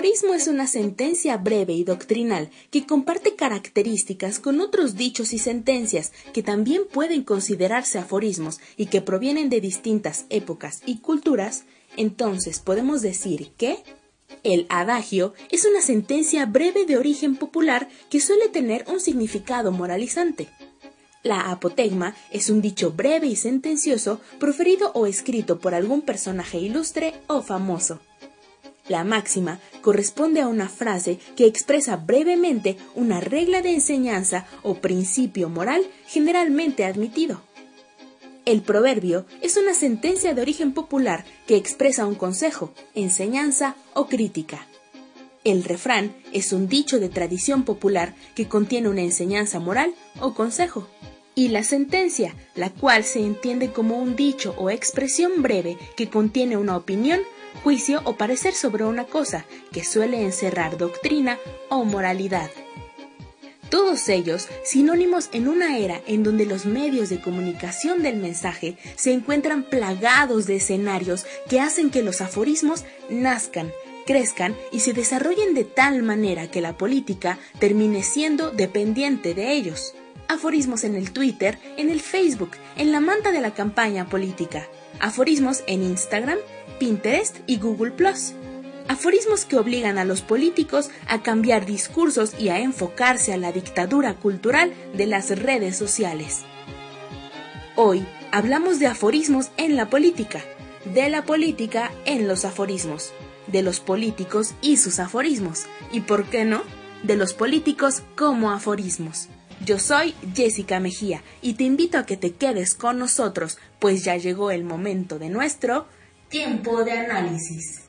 aforismo es una sentencia breve y doctrinal que comparte características con otros dichos y sentencias que también pueden considerarse aforismos y que provienen de distintas épocas y culturas, entonces podemos decir que el adagio es una sentencia breve de origen popular que suele tener un significado moralizante. La apotegma es un dicho breve y sentencioso proferido o escrito por algún personaje ilustre o famoso. La máxima corresponde a una frase que expresa brevemente una regla de enseñanza o principio moral generalmente admitido. El proverbio es una sentencia de origen popular que expresa un consejo, enseñanza o crítica. El refrán es un dicho de tradición popular que contiene una enseñanza moral o consejo. Y la sentencia, la cual se entiende como un dicho o expresión breve que contiene una opinión juicio o parecer sobre una cosa que suele encerrar doctrina o moralidad. Todos ellos sinónimos en una era en donde los medios de comunicación del mensaje se encuentran plagados de escenarios que hacen que los aforismos nazcan, crezcan y se desarrollen de tal manera que la política termine siendo dependiente de ellos. Aforismos en el Twitter, en el Facebook, en la manta de la campaña política. Aforismos en Instagram Pinterest y Google ⁇ Aforismos que obligan a los políticos a cambiar discursos y a enfocarse a la dictadura cultural de las redes sociales. Hoy hablamos de aforismos en la política, de la política en los aforismos, de los políticos y sus aforismos, y por qué no, de los políticos como aforismos. Yo soy Jessica Mejía y te invito a que te quedes con nosotros, pues ya llegó el momento de nuestro Tiempo de análisis.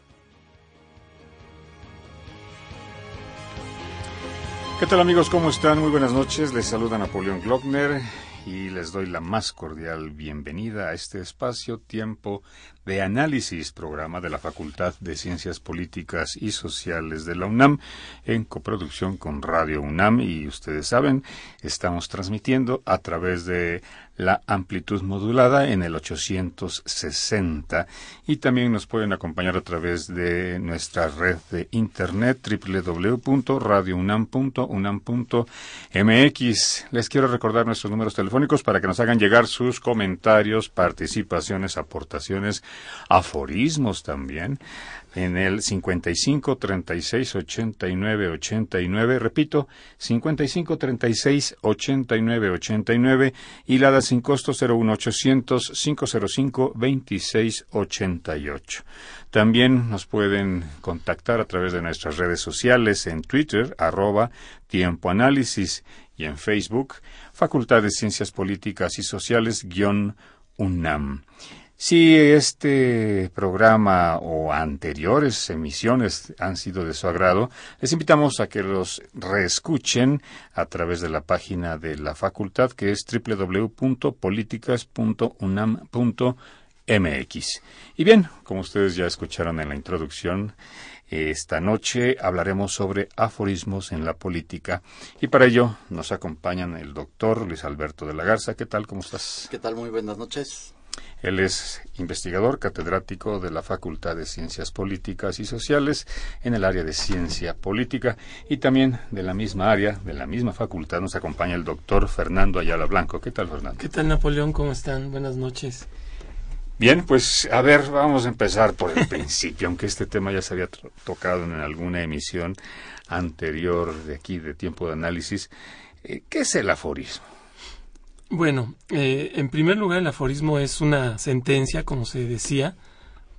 ¿Qué tal amigos? ¿Cómo están? Muy buenas noches. Les saluda Napoleón Glockner y les doy la más cordial bienvenida a este espacio Tiempo de Análisis, programa de la Facultad de Ciencias Políticas y Sociales de la UNAM, en coproducción con Radio UNAM. Y ustedes saben, estamos transmitiendo a través de la amplitud modulada en el 860 y también nos pueden acompañar a través de nuestra red de internet www.radiounam.unam.mx. Les quiero recordar nuestros números telefónicos para que nos hagan llegar sus comentarios, participaciones, aportaciones, aforismos también en el 55 36 89 89, repito, 55 36 89 89 y la da sin costo 01800 505 26 88. También nos pueden contactar a través de nuestras redes sociales en Twitter, arroba Tiempo Análisis y en Facebook, Facultad de Ciencias Políticas y Sociales, guion UNAM. Si este programa o anteriores emisiones han sido de su agrado, les invitamos a que los reescuchen a través de la página de la facultad que es www.políticas.unam.mx. Y bien, como ustedes ya escucharon en la introducción, esta noche hablaremos sobre aforismos en la política y para ello nos acompañan el doctor Luis Alberto de la Garza. ¿Qué tal? ¿Cómo estás? ¿Qué tal? Muy buenas noches. Él es investigador catedrático de la Facultad de Ciencias Políticas y Sociales en el área de ciencia política y también de la misma área, de la misma facultad, nos acompaña el doctor Fernando Ayala Blanco. ¿Qué tal, Fernando? ¿Qué tal, Napoleón? ¿Cómo están? Buenas noches. Bien, pues a ver, vamos a empezar por el principio, aunque este tema ya se había tocado en alguna emisión anterior de aquí de tiempo de análisis. Eh, ¿Qué es el aforismo? Bueno, eh, en primer lugar, el aforismo es una sentencia, como se decía,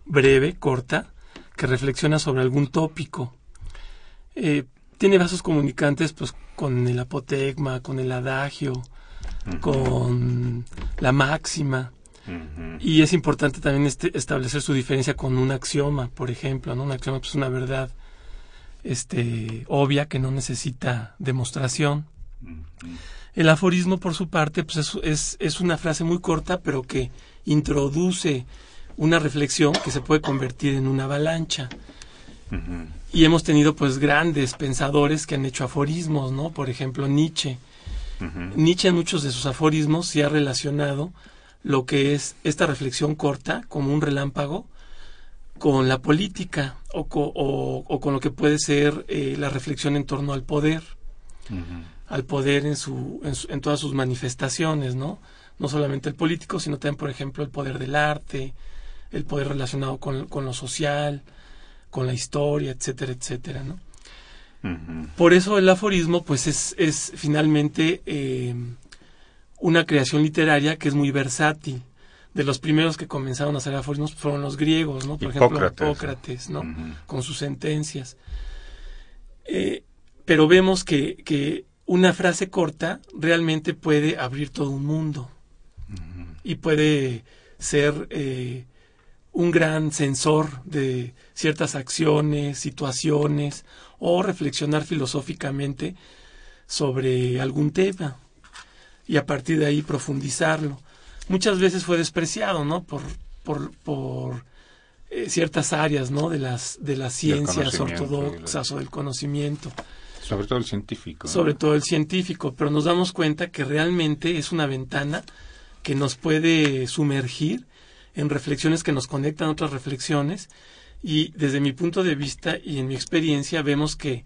breve, corta, que reflexiona sobre algún tópico. Eh, tiene vasos comunicantes pues con el apotegma, con el adagio, con la máxima. Y es importante también este, establecer su diferencia con un axioma, por ejemplo, ¿no? Un axioma pues, es una verdad este, obvia que no necesita demostración. El aforismo, por su parte, pues es, es, es una frase muy corta, pero que introduce una reflexión que se puede convertir en una avalancha. Y hemos tenido pues grandes pensadores que han hecho aforismos, ¿no? Por ejemplo, Nietzsche. Nietzsche en muchos de sus aforismos se ha relacionado lo que es esta reflexión corta, como un relámpago, con la política o, co- o- o con lo que puede ser eh, la reflexión en torno al poder. Al poder en, su, en, su- en todas sus manifestaciones, ¿no? No solamente el político, sino también, por ejemplo, el poder del arte, el poder relacionado con, con lo social, con la historia, etcétera, etcétera, ¿no? Por eso el aforismo, pues es, es finalmente eh, una creación literaria que es muy versátil. De los primeros que comenzaron a hacer aforismos fueron los griegos, ¿no? Por ejemplo, Hipócrates. ¿no? Con sus sentencias. Eh, pero vemos que, que una frase corta realmente puede abrir todo un mundo y puede ser eh, un gran sensor de ciertas acciones, situaciones o reflexionar filosóficamente sobre algún tema y a partir de ahí profundizarlo. Muchas veces fue despreciado, ¿no? Por, por, por eh, ciertas áreas, ¿no? De las, de las ciencias ortodoxas o del conocimiento Sobre todo el científico. sobre todo el científico, pero nos damos cuenta que realmente es una ventana que nos puede sumergir en reflexiones que nos conectan a otras reflexiones y desde mi punto de vista y en mi experiencia vemos que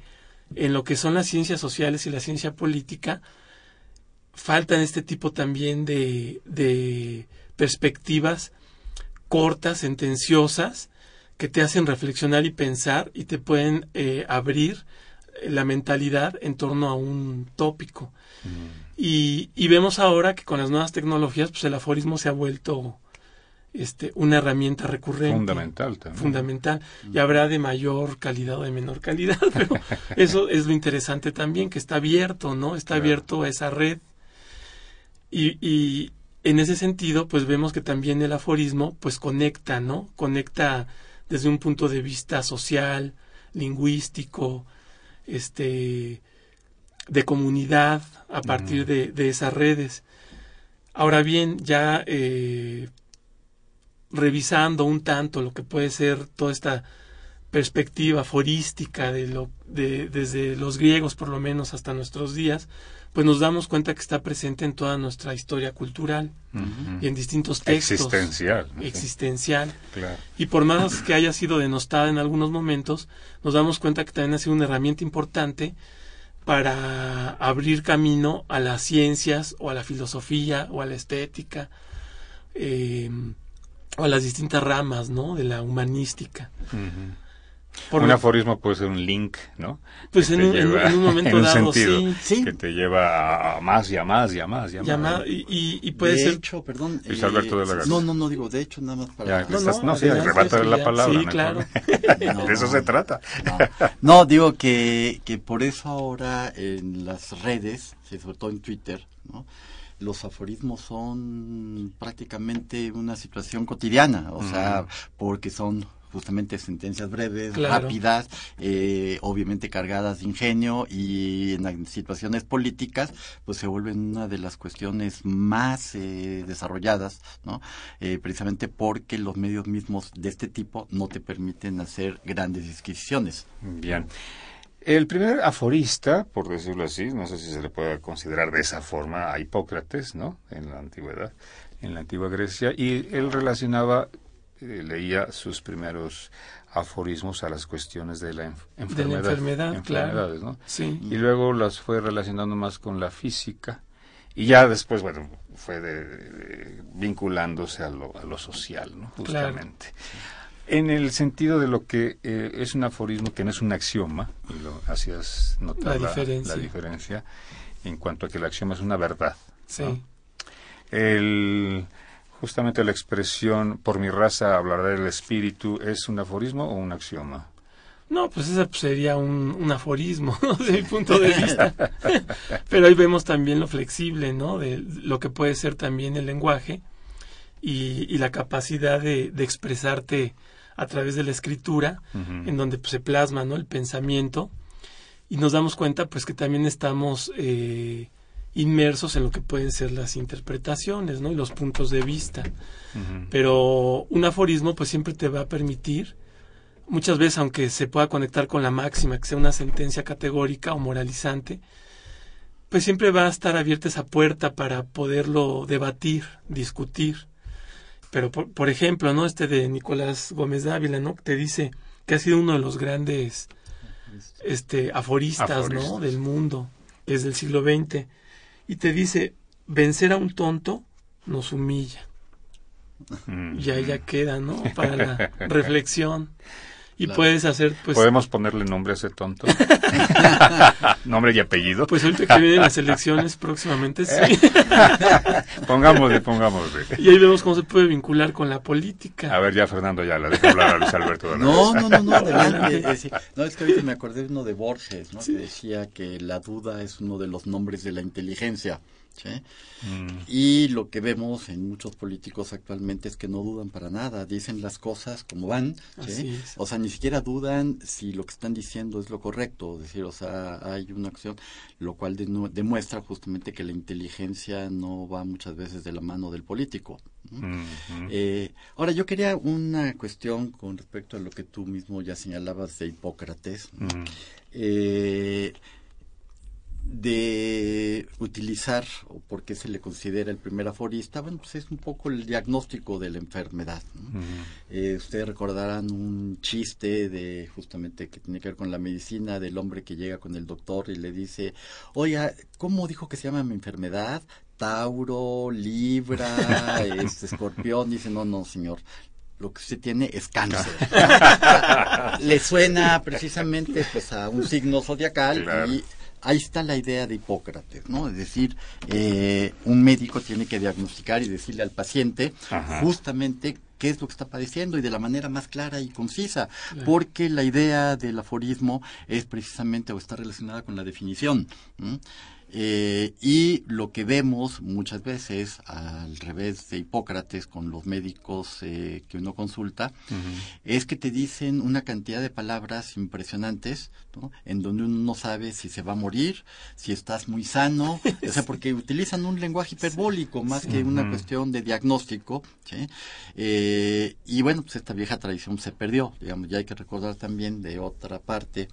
en lo que son las ciencias sociales y la ciencia política faltan este tipo también de, de perspectivas cortas, sentenciosas, que te hacen reflexionar y pensar y te pueden eh, abrir la mentalidad en torno a un tópico. Y, y vemos ahora que con las nuevas tecnologías, pues el aforismo se ha vuelto este, una herramienta recurrente. Fundamental también. Fundamental. Y habrá de mayor calidad o de menor calidad, pero eso es lo interesante también, que está abierto, ¿no? Está Claro. abierto a esa red. Y, y en ese sentido, pues vemos que también el aforismo, pues conecta, ¿no? Conecta desde un punto de vista social, lingüístico, este, de comunidad a partir de, de esas redes. Ahora bien, ya eh, revisando un tanto lo que puede ser toda esta perspectiva aforística de lo, de, desde los griegos por lo menos hasta nuestros días, pues nos damos cuenta que está presente en toda nuestra historia cultural y en distintos textos. Existencial. Existencial. Claro. Y por más que haya sido denostada en algunos momentos, nos damos cuenta que también ha sido una herramienta importante para abrir camino a las ciencias o a la filosofía o a la estética eh, o a las distintas ramas ¿no? de la humanística. Por un lo- aforismo puede ser un link, ¿no? Pues Que en te un- en- lleva- en un momento en un dado, sentido, sí. Sí. Que te lleva a más y a más y a más y a más. y, y- y puede de ser hecho, perdón. Luis Alberto de la Garza. no, no, no, digo, de hecho, nada más para... Ya, No, estás- no, no, sí, arrebátale la palabra. Sí, claro. de eso se trata. No, no, digo que, que por eso ahora en las redes, sobre todo en Twitter, ¿no? los aforismos son prácticamente una situación cotidiana, o sea, porque son justamente sentencias breves, Claro. rápidas, eh, obviamente cargadas de ingenio y en situaciones políticas pues se vuelven una de las cuestiones más eh, desarrolladas, ¿no? Eh, precisamente porque los medios mismos de este tipo no te permiten hacer grandes disquisiciones. Bien. El primer aforista, por decirlo así, no sé si se le puede considerar de esa forma a Hipócrates, ¿no? En la antigüedad, en la antigua Grecia, y él relacionaba, leía sus primeros aforismos a las cuestiones de la enf- enfermedad, enfermedad, claro. enfermedades, ¿no? Sí. Y luego las fue relacionando más con la física, y ya después, bueno, fue de- de- vinculándose a lo, a lo social, ¿no? Claro. Justamente. En el sentido de lo que eh, es un aforismo que no es un axioma, y lo hacías notar La diferencia. la diferencia en cuanto a que el axioma es una verdad. Sí. ¿no? El, justamente la expresión por mi raza hablará del espíritu es un aforismo o un axioma. No, pues ese sería un, un aforismo, ¿no? desde mi punto de vista. Pero ahí vemos también lo flexible, ¿no? De lo que puede ser también el lenguaje y, y la capacidad de, de, expresarte a través de la escritura, uh -huh. en donde pues, se plasma, ¿no? El pensamiento y nos damos cuenta, pues, que también estamos eh, inmersos en lo que pueden ser las interpretaciones, ¿no? Y los puntos de vista. Uh -huh. Pero un aforismo, pues, siempre te va a permitir muchas veces, aunque se pueda conectar con la máxima, que sea una sentencia categórica o moralizante, pues siempre va a estar abierta esa puerta para poderlo debatir, discutir. Pero, por, por ejemplo, ¿no? Este de Nicolás Gómez Dávila, ¿no? Que te dice que ha sido uno de los grandes este, aforistas, aforistas. ¿no? Del mundo, que es del siglo XX. Y te dice, vencer a un tonto nos humilla. Mm. Y ahí ya queda, ¿no? Para la reflexión. Y claro. puedes hacer, pues... ¿Podemos ponerle nombre a ese tonto? ¿Nombre y apellido? Pues ahorita que vienen las elecciones próximamente, sí. pongámosle, pongámosle. Y ahí vemos cómo se puede vincular con la política. A ver, ya Fernando, ya la dejo hablar a Luis Alberto. De no, no, no, no, adelante. Es, no, es que ahorita me acordé de uno de Borges, ¿no? Sí. Que decía que la duda es uno de los nombres de la inteligencia. ¿Sí? Mm. Y lo que vemos en muchos políticos actualmente es que no dudan para nada, dicen las cosas como van, ¿sí? o sea, ni siquiera dudan si lo que están diciendo es lo correcto, es decir, o sea, hay una acción, lo cual de, demuestra justamente que la inteligencia no va muchas veces de la mano del político. Mm -hmm. eh, ahora, yo quería una cuestión con respecto a lo que tú mismo ya señalabas de Hipócrates. Mm. Eh, de utilizar o por qué se le considera el primer aforista, bueno, pues es un poco el diagnóstico de la enfermedad. ¿no? Uh -huh. eh, ustedes recordarán un chiste de justamente que tiene que ver con la medicina del hombre que llega con el doctor y le dice, oiga, ¿cómo dijo que se llama mi enfermedad? Tauro, Libra, este, Escorpión, dice, no, no, señor, lo que usted tiene es cáncer. Le suena precisamente pues a un signo zodiacal claro. y ahí está la idea de Hipócrates, ¿no? Es decir, eh, un médico tiene que diagnosticar y decirle al paciente Ajá. justamente qué es lo que está padeciendo y de la manera más clara y concisa, claro. porque la idea del aforismo es precisamente o está relacionada con la definición. ¿no? Eh, y lo que vemos muchas veces al revés de Hipócrates con los médicos eh, que uno consulta uh -huh. es que te dicen una cantidad de palabras impresionantes ¿no? en donde uno no sabe si se va a morir, si estás muy sano, o sea, porque utilizan un lenguaje hiperbólico más sí. que una uh -huh. cuestión de diagnóstico. ¿sí? Eh, y bueno, pues esta vieja tradición se perdió, digamos, ya hay que recordar también de otra parte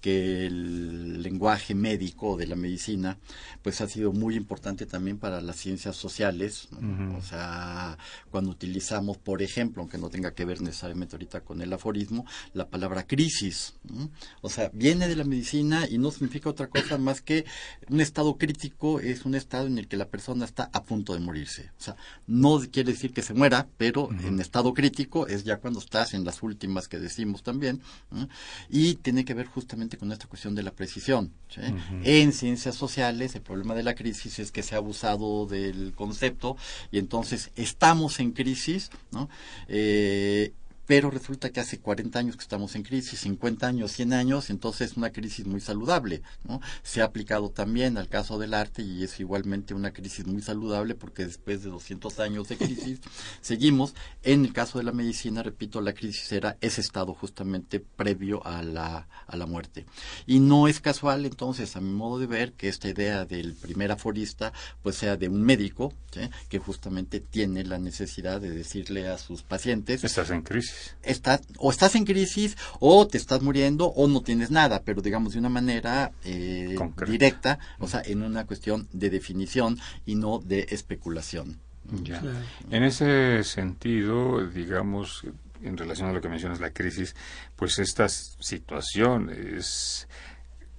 que el lenguaje médico de la medicina pues ha sido muy importante también para las ciencias sociales ¿no? uh -huh. o sea cuando utilizamos por ejemplo aunque no tenga que ver necesariamente ahorita con el aforismo la palabra crisis ¿no? o sea viene de la medicina y no significa otra cosa más que un estado crítico es un estado en el que la persona está a punto de morirse o sea no quiere decir que se muera pero uh -huh. en estado crítico es ya cuando estás en las últimas que decimos también ¿no? y tiene que ver justamente con esta cuestión de la precisión. ¿sí? Uh -huh. En ciencias sociales, el problema de la crisis es que se ha abusado del concepto y entonces estamos en crisis, ¿no? Eh, pero resulta que hace 40 años que estamos en crisis, 50 años, 100 años, entonces es una crisis muy saludable, ¿no? Se ha aplicado también al caso del arte y es igualmente una crisis muy saludable porque después de 200 años de crisis seguimos. En el caso de la medicina, repito, la crisis era ese estado justamente previo a la, a la muerte. Y no es casual entonces, a mi modo de ver, que esta idea del primer aforista pues sea de un médico ¿sí? que justamente tiene la necesidad de decirle a sus pacientes. Estás en crisis Estás, o estás en crisis, o te estás muriendo, o no tienes nada, pero digamos de una manera eh, directa, o sea, en una cuestión de definición y no de especulación. Ya. Claro. En ese sentido, digamos, en relación a lo que mencionas, la crisis, pues esta situación es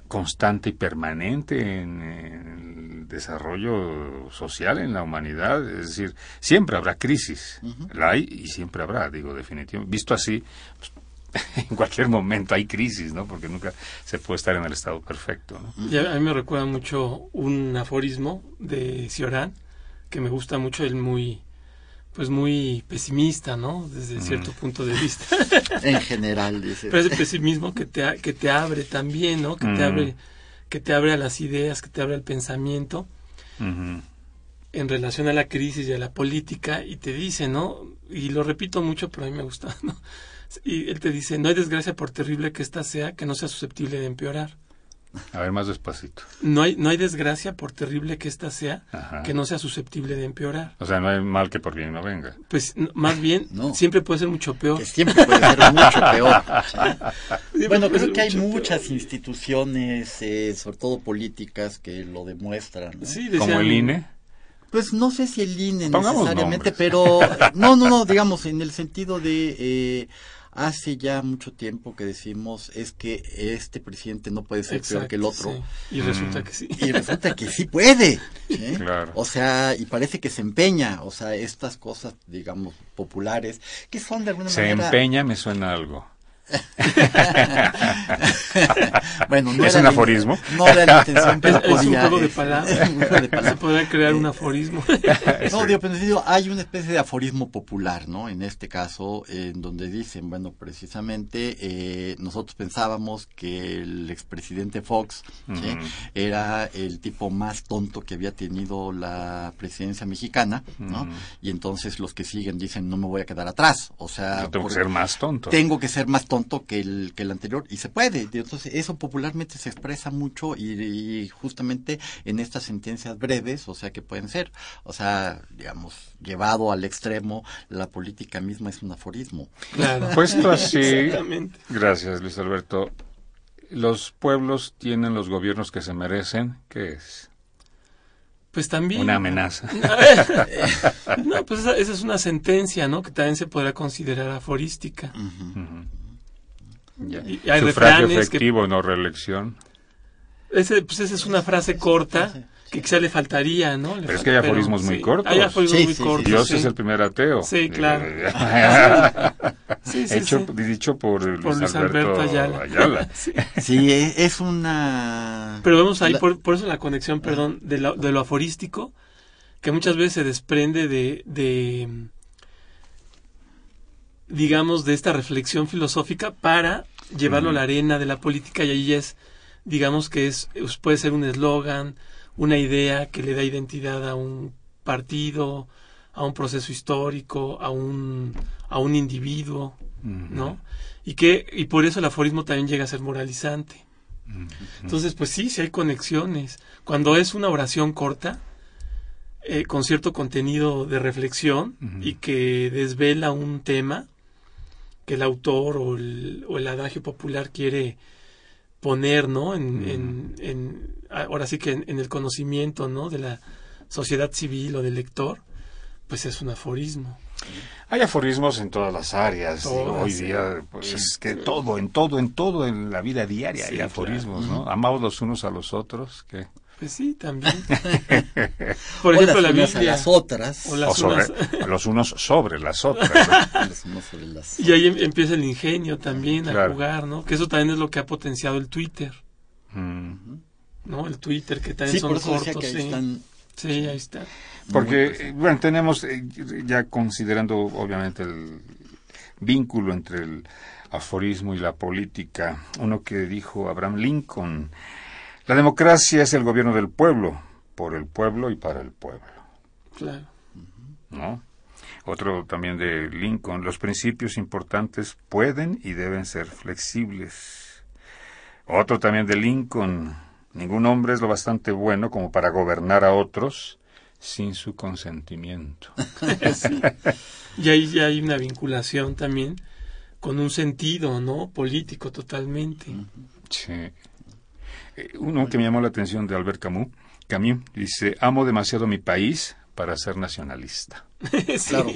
constante y permanente en, el desarrollo social en la humanidad. Es decir, siempre habrá crisis. Uh -huh. La hay y siempre habrá, digo, definitivamente. Visto así, pues, en cualquier momento hay crisis, ¿no? Porque nunca se puede estar en el estado perfecto. ¿no? Y a mí me recuerda mucho un aforismo de Cioran, que me gusta mucho, el muy pues muy pesimista, ¿no? Desde cierto punto de vista. en general, dice. Pero ese pesimismo que te, que te abre también, ¿no? Que te abre que te abre a las ideas, que te abre al pensamiento en relación a la crisis y a la política y te dice, ¿no? Y lo repito mucho, pero a mí me gusta, ¿no? Y él te dice, no hay desgracia por terrible que ésta sea, que no sea susceptible de empeorar. A ver, más despacito. No hay, no hay desgracia, por terrible que ésta sea, que no sea susceptible de empeorar. O sea, no hay mal que por bien no venga. Pues más bien, siempre puede ser mucho peor. siempre puede ser mucho peor. Bueno, creo que hay muchas instituciones, eh, sobre todo políticas, que lo demuestran. Como el INE. Pues no sé si el INE necesariamente, pero no, no, no, digamos, en el sentido de... Eh, hace ya mucho tiempo que decimos es que este presidente no puede ser peor que el otro. Y resulta que sí. Y resulta que sí puede. O sea, y parece que se empeña. O sea, estas cosas, digamos, populares, que son de alguna manera... Se empeña, me suena algo. bueno, no ¿Es un aforismo? no era la intención, pero es, un juego de palabras. Se podría crear un aforismo. no, digo, pero hay una especie de aforismo popular, ¿no? En este caso, en donde dicen, bueno, precisamente eh, nosotros pensábamos que el expresidente Fox era el tipo más tonto que había tenido la presidencia mexicana, ¿no? Y entonces los que siguen dicen, no me voy a quedar atrás. O sea, Yo tengo que ser más tonto. Tengo que ser más tonto que el, que el anterior y se puede. Entonces eso popularmente se expresa mucho y, justamente en estas sentencias breves, o sea que pueden ser, o sea, digamos, llevado al extremo, la política misma es un aforismo. Claro. Puesto así, gracias Luis Alberto, los pueblos tienen los gobiernos que se merecen, ¿qué es? Pues también. Una amenaza. no, pues esa, es una sentencia, ¿no? Que también se podrá considerar aforística. Y hay Sufragio efectivo, no reelección. Ese, pues esa es una frase corta que quizá le faltaría, ¿no? pero es que hay aforismos muy cortos. Hay aforismos muy cortos. Dios es el primer ateo. Sí, claro. Hecho, dicho por, Luis, Alberto, Ayala. sí. es una... Pero vemos ahí, por, eso la conexión, perdón, de lo, de lo aforístico, que muchas veces se desprende de, de digamos, de esta reflexión filosófica para llevarlo a la arena de la política y ahí es, digamos que es, puede ser un eslogan, una idea que le da identidad a un partido, a un proceso histórico, a un, a un individuo, ¿no? Y que, y por eso el aforismo también llega a ser moralizante. Entonces, pues sí, sí hay conexiones. Cuando es una oración corta, eh, con cierto contenido de reflexión y que desvela un tema, que el autor o el, o el adagio popular quiere poner, ¿no? En, en, ahora sí que en, el conocimiento, ¿no? De la sociedad civil o del lector, pues es un aforismo. Hay aforismos en todas las áreas. hoy día, pues, es que todo, en todo, en todo, en la vida diaria hay aforismos, ¿no? Amados los unos a los otros, que pues sí, también. Por ejemplo, la Biblia. las otras. O, los unos sobre las otras. Y ahí em, empieza el ingenio también a jugar, ¿no? Que eso también es lo que ha potenciado el Twitter. Mm. ¿No? El Twitter, que también son cortos. sí. sí, ahí está. Porque, bueno, tenemos, eh, ya considerando obviamente el vínculo entre el aforismo y la política, uno que dijo Abraham Lincoln la democracia es el gobierno del pueblo, por el pueblo y para el pueblo. Claro. ¿No? Otro también de Lincoln, los principios importantes pueden y deben ser flexibles. Otro también de Lincoln, ningún hombre es lo bastante bueno como para gobernar a otros sin su consentimiento. Y ahí ya hay una vinculación también con un sentido, ¿no? Político totalmente. Sí. Eh, uno que me llamó la atención de Albert Camus, Camus dice, amo demasiado mi país para ser nacionalista. Claro.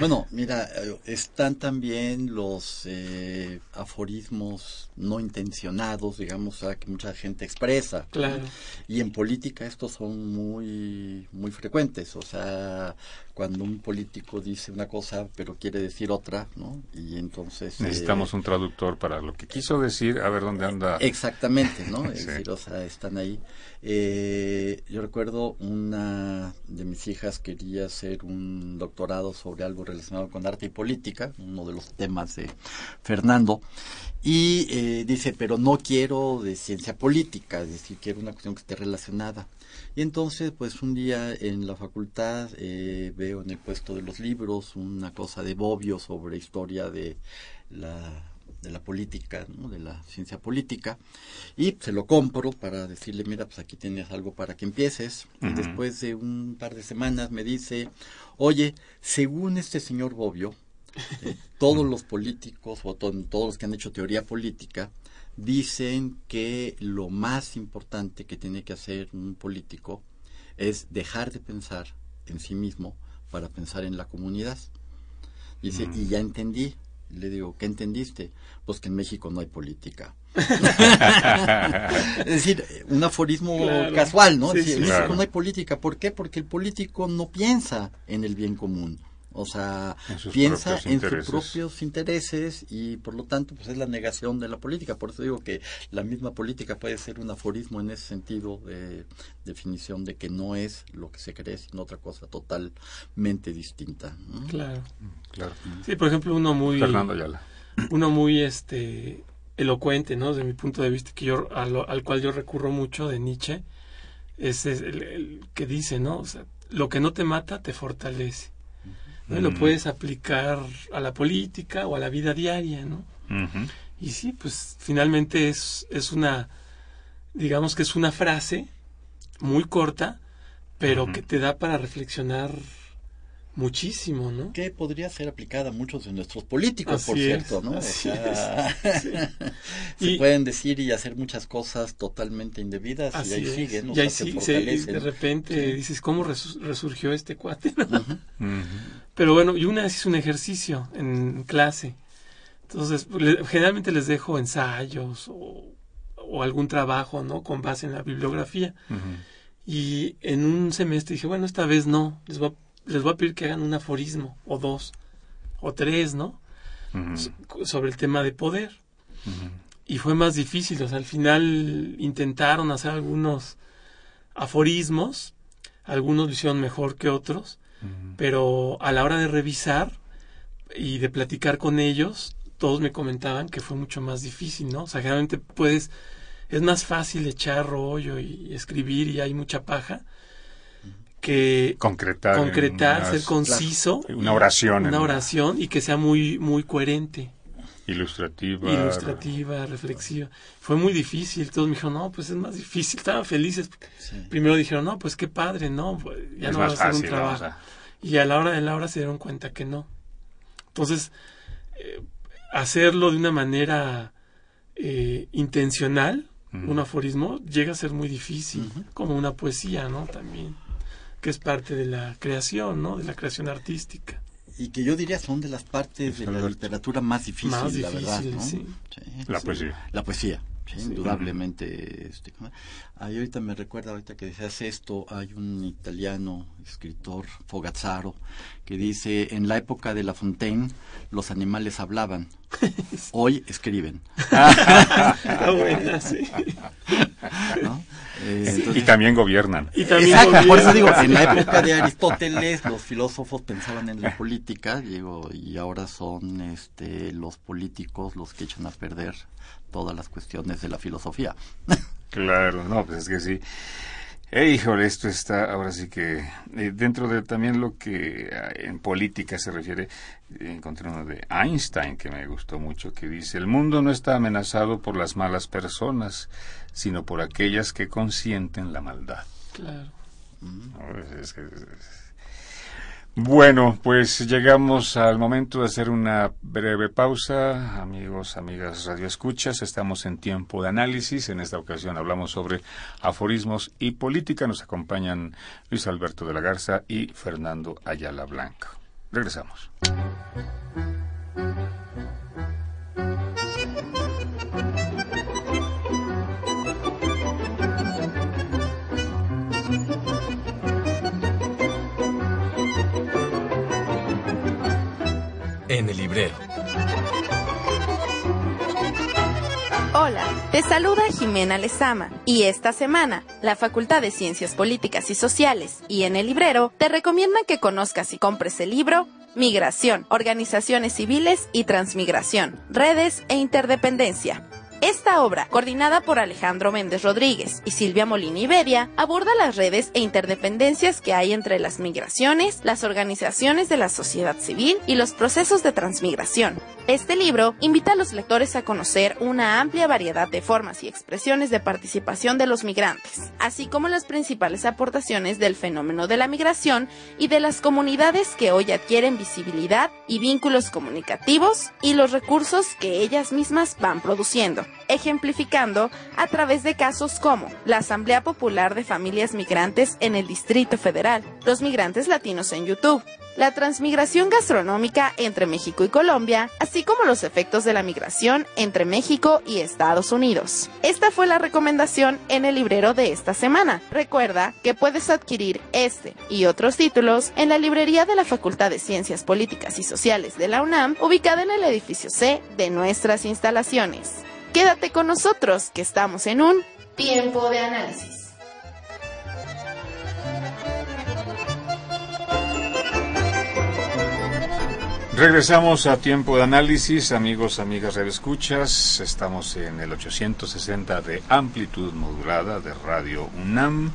Bueno, mira, eh, están también los eh, aforismos no intencionados, digamos, que mucha gente expresa. Claro. Y en política estos son muy, muy frecuentes. O sea, cuando un político dice una cosa pero quiere decir otra, ¿no? Y entonces... Necesitamos eh, un traductor para lo que quiso decir, a ver dónde anda. Exactamente, ¿no? Es decir, o sea, están ahí. yo recuerdo una de mis hijas quería hacer un doctorado sobre algo relacionado con arte y política, uno de los temas de Fernando, y eh, dice, pero no quiero de ciencia política, es decir, quiero una cuestión que esté relacionada. Y entonces, pues un día en la facultad eh, veo en el puesto de los libros una cosa de Bobbio sobre historia de la de la política, ¿no? de la ciencia política, y se lo compro para decirle, mira, pues aquí tienes algo para que empieces. Y después de un par de semanas me dice, oye, según este señor Bobbio, eh, todos los políticos, o todos los que han hecho teoría política, dicen que lo más importante que tiene que hacer un político es dejar de pensar en sí mismo para pensar en la comunidad. Dice, y ya entendí, le digo, ¿qué entendiste? Pues que en México no hay política. es decir, un aforismo casual, ¿no? en México no hay política. ¿Por qué? Porque el político no piensa en el bien común. O sea, piensa en sus propios intereses y por lo tanto pues es la negación de la política. Por eso digo que la misma política puede ser un aforismo en ese sentido de definición de que no es lo que se cree, sino otra cosa totalmente distinta. Claro. claro. Sí, por ejemplo, uno muy... Fernando Ayala. Uno muy este elocuente, ¿no? Desde mi punto de vista, que yo, al, cual yo recurro mucho de Nietzsche, es, el, que dice, ¿no? O sea, lo que no te mata te fortalece. ¿No? Lo puedes aplicar a la política o a la vida diaria, ¿no? Y sí, pues finalmente es, es una, digamos que es una frase muy corta, pero que te da para reflexionar muchísimo, ¿no? Que podría ser aplicada a muchos de nuestros políticos, por cierto, ¿no? se pueden decir y hacer muchas cosas totalmente indebidas y ahí siguen, y ahí sí, de repente dices, ¿cómo resurgió este cuate? Pero bueno, y una vez hice un ejercicio en clase. Entonces, generalmente les dejo ensayos o, o, algún trabajo, ¿no? Con base en la bibliografía. Y en un semestre dije, bueno, esta vez no, les voy a les voy a pedir que hagan un aforismo o dos o tres, ¿no? sobre el tema de poder. Y fue más difícil, o sea, al final intentaron hacer algunos aforismos, algunos lo hicieron mejor que otros, pero a la hora de revisar y de platicar con ellos, todos me comentaban que fue mucho más difícil, ¿no? O sea, generalmente puedes, es más fácil echar rollo y escribir y hay mucha paja, que concretar, concretar ser conciso, una oración, una oración y que sea muy muy coherente, ilustrativa, ilustrativa, reflexiva. Fue muy difícil. Todos me dijeron no, pues es más difícil. Estaban felices. Primero dijeron no, pues qué padre, no, pues, ya no va a ser un trabajo. Y a la hora de la hora se dieron cuenta que no. Entonces eh, hacerlo de una manera eh, intencional, un aforismo, llega a ser muy difícil, como una poesía, ¿no? También que es parte de la creación, ¿no? De la creación artística. Y que yo diría son de las partes de la literatura más difíciles, la verdad, ¿no? sí. La poesía. La poesía. Indudablemente. Este, ahorita me recuerda, ahorita que decías esto, hay un italiano escritor, Fogazzaro, que dice, en la época de La Fontaine, los animales hablaban, hoy escriben. Está buena, sí. ¿No? Eh, y también gobiernan. Y Exacto, por eso digo, en la época de Aristóteles los filósofos pensaban en la política, digo, y ahora son este, los políticos los que echan a perder todas las cuestiones de la filosofía. Claro, no, pues es que sí. Eh, híjole, esto está ahora sí que eh, dentro de también lo que en política se refiere, encontré uno de Einstein que me gustó mucho, que dice, el mundo no está amenazado por las malas personas, sino por aquellas que consienten la maldad. Claro. Bueno, pues llegamos al momento de hacer una breve pausa. Amigos, amigas radioescuchas, estamos en tiempo de análisis. En esta ocasión hablamos sobre aforismos y política. Nos acompañan Luis Alberto de la Garza y Fernando Ayala Blanco. Regresamos. En el librero. Hola, Te saluda Jimena Lezama y esta semana la Facultad de Ciencias Políticas y Sociales y en el librero te recomiendan que conozcas y compres el libro Migración, Organizaciones Civiles y Transmigración, Redes e Interdependencia esta obra, coordinada por Alejandro Méndez Rodríguez y Silvia Molini Bedia, aborda las redes e interdependencias que hay entre las migraciones, las organizaciones de la sociedad civil y los procesos de transmigración. Este libro invita a los lectores a conocer una amplia variedad de formas y expresiones de participación de los migrantes, así como las principales aportaciones del fenómeno de la migración y de las comunidades que hoy adquieren visibilidad y vínculos comunicativos y los recursos que ellas mismas van produciendo ejemplificando a través de casos como la Asamblea Popular de Familias Migrantes en el Distrito Federal, los migrantes latinos en YouTube, la transmigración gastronómica entre México y Colombia, así como los efectos de la migración entre México y Estados Unidos. Esta fue la recomendación en el librero de esta semana. Recuerda que puedes adquirir este y otros títulos en la librería de la Facultad de Ciencias Políticas y Sociales de la UNAM, ubicada en el edificio C de nuestras instalaciones. Quédate con nosotros, que estamos en un tiempo de análisis. Regresamos a tiempo de análisis, amigos, amigas escuchas. Estamos en el 860 de amplitud modulada de Radio UNAM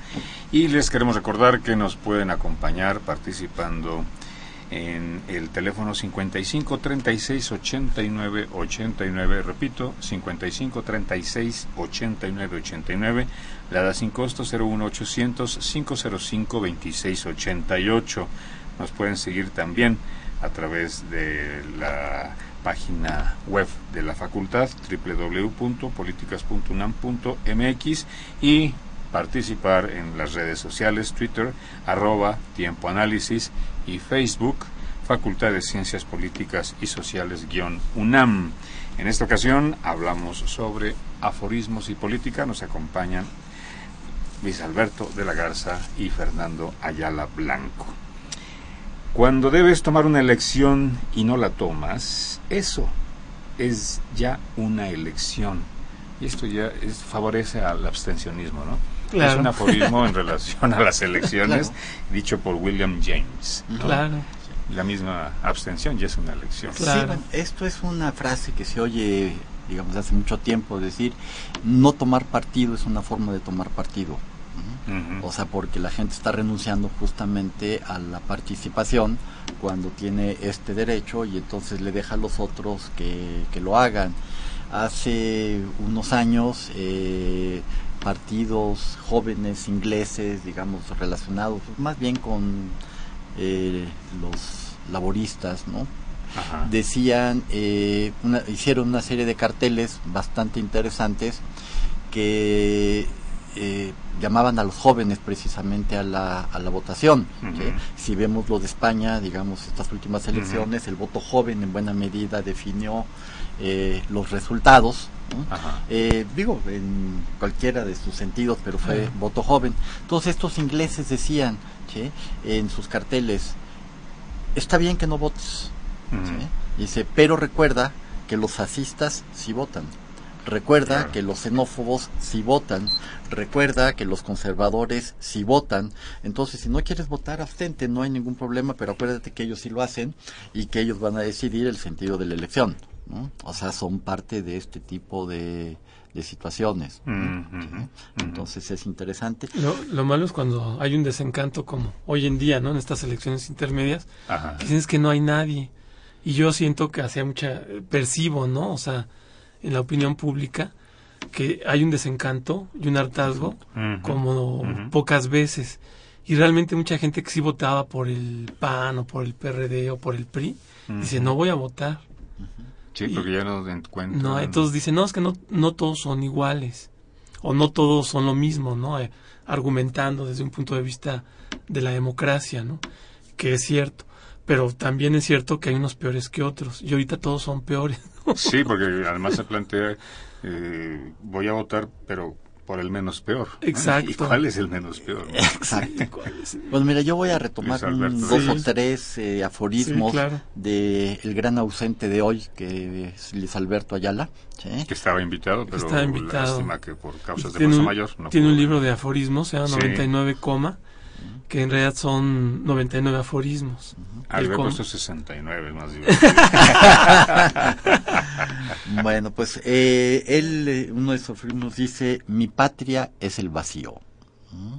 y les queremos recordar que nos pueden acompañar participando en el teléfono 55 36 89 89, repito, 55 36 89 89, la da sin costo 01 800 505 26 88. Nos pueden seguir también a través de la página web de la facultad www.políticas.unam.mx y participar en las redes sociales Twitter, arroba Tiempo Análisis Facebook, Facultad de Ciencias Políticas y Sociales-UNAM. En esta ocasión hablamos sobre aforismos y política. Nos acompañan Luis Alberto de la Garza y Fernando Ayala Blanco. Cuando debes tomar una elección y no la tomas, eso es ya una elección. Y esto ya favorece al abstencionismo, ¿no? Es un aforismo en relación a las elecciones, dicho por William James. Claro. La misma abstención ya es una elección. Claro. esto es una frase que se oye, digamos, hace mucho tiempo, decir, no tomar partido es una forma de tomar partido. O sea, porque la gente está renunciando justamente a la participación cuando tiene este derecho y entonces le deja a los otros que, que lo hagan. Hace unos años, eh, partidos jóvenes ingleses, digamos, relacionados más bien con eh, los laboristas, ¿no? Decían, eh, hicieron una serie de carteles bastante interesantes que eh, llamaban a los jóvenes precisamente a la, a la votación. Si vemos lo de España, digamos, estas últimas elecciones, el voto joven en buena medida definió eh, los resultados. Eh, digo, en cualquiera de sus sentidos, pero fue voto joven. Todos estos ingleses decían en sus carteles, está bien que no votes. Dice, pero recuerda que los fascistas sí votan. Recuerda que los xenófobos sí votan. Recuerda que los conservadores sí votan. Entonces, si no quieres votar, abstente, no hay ningún problema, pero acuérdate que ellos sí lo hacen y que ellos van a decidir el sentido de la elección. O sea, son parte de este tipo de, situaciones. Entonces es interesante. Lo, malo es cuando hay un desencanto como hoy en día, ¿no? En estas elecciones intermedias, dicen que no hay nadie. Y yo siento que hacía mucha, percibo, ¿no? O sea, en la opinión pública, que hay un desencanto y un hartazgo como pocas veces. Y realmente mucha gente que sí votaba por el PAN o por el PRD o por el PRI, dice, no voy a votar. Sí, porque ya no encuentran. No, entonces dicen, no, es que no, no todos son iguales. O no todos son lo mismo, ¿no? Eh, argumentando desde un punto de vista de la democracia, ¿no? Que es cierto. Pero también es cierto que hay unos peores que otros. Y ahorita todos son peores. Sí, porque además se plantea, eh, voy a votar, pero por el menos peor. Exacto. ¿Y cuál es el menos peor? Exacto. Pues mira, yo voy a retomar un, dos o tres eh, aforismos Sí, claro. de el gran ausente de hoy, que es Luis Alberto Ayala. ¿sí? Que estaba invitado, pero estaba invitado. lástima que por causas de tiene fuerza un, mayor no tiene un libro de aforismos, se llama Sí. 99 coma, que en realidad son 99 aforismos. El le había puesto 69, es más divertido. bueno, pues eh, él, eh, uno de sus aforismos dice, mi patria es el vacío. ¿Mm?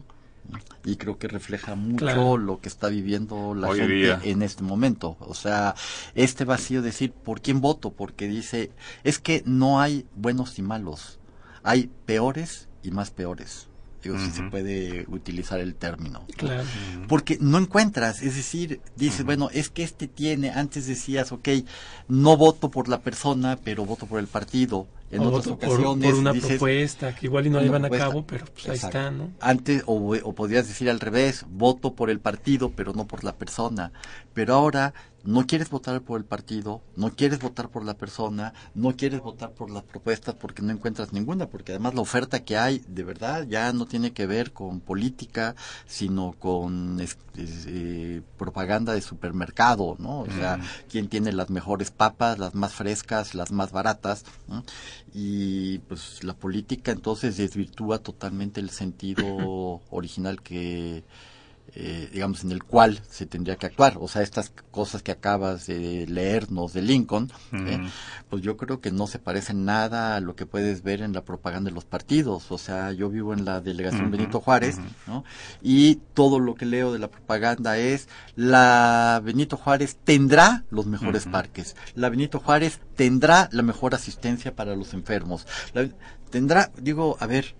Y creo que refleja mucho Claro. lo que está viviendo la Hoy gente día. en este momento. O sea, este vacío, decir, ¿por quién voto? Porque dice, es que no hay buenos y malos. Hay peores y más peores. Digo, si se puede utilizar el término. Claro. Porque no encuentras, es decir, dices, bueno, es que este tiene, antes decías, ok, no voto por la persona, pero voto por el partido. En otras voto por- ocasiones por una dices, propuesta que igual y no una llevan a cabo, pero pues ahí está, ¿no? Antes, o, o podrías decir al revés, voto por el partido, pero no por la persona. Pero ahora no quieres votar por el partido, no quieres votar por la persona, no quieres votar por las propuestas porque no encuentras ninguna, porque además la oferta que hay, de verdad, ya no tiene que ver con política, sino con eh, propaganda de supermercado, ¿no? O sea, quién tiene las mejores papas, las más frescas, las más baratas, ¿no? Y pues la política entonces desvirtúa totalmente el sentido original que eh, digamos en el cual se tendría que actuar o sea estas cosas que acabas de leernos de Lincoln ¿eh? Pues yo creo que no se parecen nada a lo que puedes ver en la propaganda de los partidos o sea yo vivo en la delegación Benito Juárez. ¿no? y todo lo que leo de la propaganda es la Benito Juárez tendrá los mejores parques la Benito Juárez tendrá la mejor asistencia para los enfermos La- tendrá digo a ver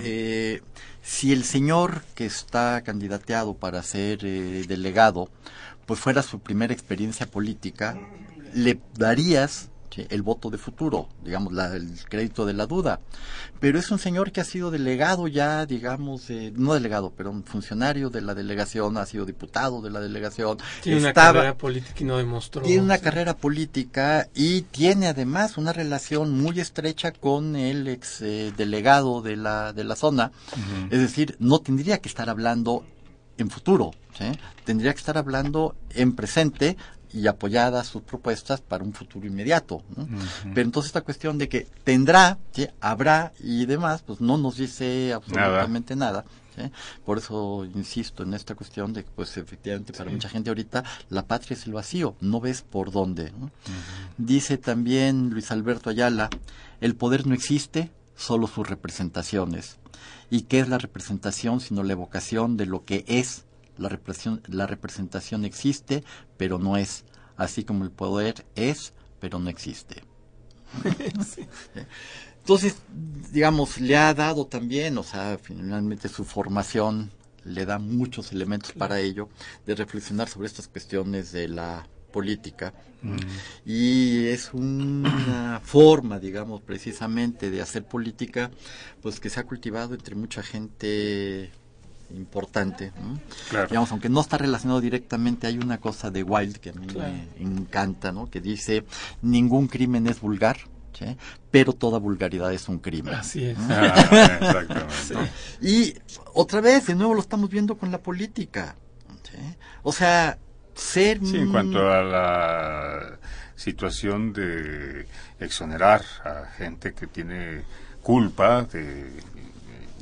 eh, si el señor que está candidateado para ser eh, delegado, pues fuera su primera experiencia política, le darías ¿sí? el voto de futuro, digamos, la- el crédito de la duda. Pero es un señor que ha sido delegado ya, digamos, eh, no delegado, pero un funcionario de la delegación, ha sido diputado de la delegación. Tiene una carrera política y no demostró. tiene una sí. carrera política y tiene además una relación muy estrecha con el ex eh, delegado de la, de la zona. Es decir, no tendría que estar hablando en futuro, ¿sí? tendría que estar hablando en presente y apoyadas sus propuestas para un futuro inmediato. Pero entonces esta cuestión de que tendrá, ¿sí? habrá y demás, pues no nos dice absolutamente nada. ¿sí? Por eso insisto en esta cuestión de que, pues efectivamente, para mucha gente ahorita la patria es el vacío, no ves por dónde. ¿no? Dice también Luis Alberto Ayala, el poder no existe, solo sus representaciones. ¿Y qué es la representación sino la evocación de lo que es? La representación, la representación existe, pero no es, así como el poder es, pero no existe. Entonces, digamos, le ha dado también, o sea, finalmente su formación le da muchos elementos para ello, de reflexionar sobre estas cuestiones de la política. Y es una forma, digamos, precisamente de hacer política, pues que se ha cultivado entre mucha gente importante. ¿no? Claro. Digamos, aunque no está relacionado directamente, hay una cosa de Wilde que a mí Claro. me encanta, ¿no? Que dice, ningún crimen es vulgar, ¿sí? pero toda vulgaridad es un crimen. Así es. Ah, exactamente. Sí. Y otra vez, de nuevo lo estamos viendo con la política. ¿sí? O sea, ser... Sí, en cuanto a la situación de exonerar a gente que tiene culpa de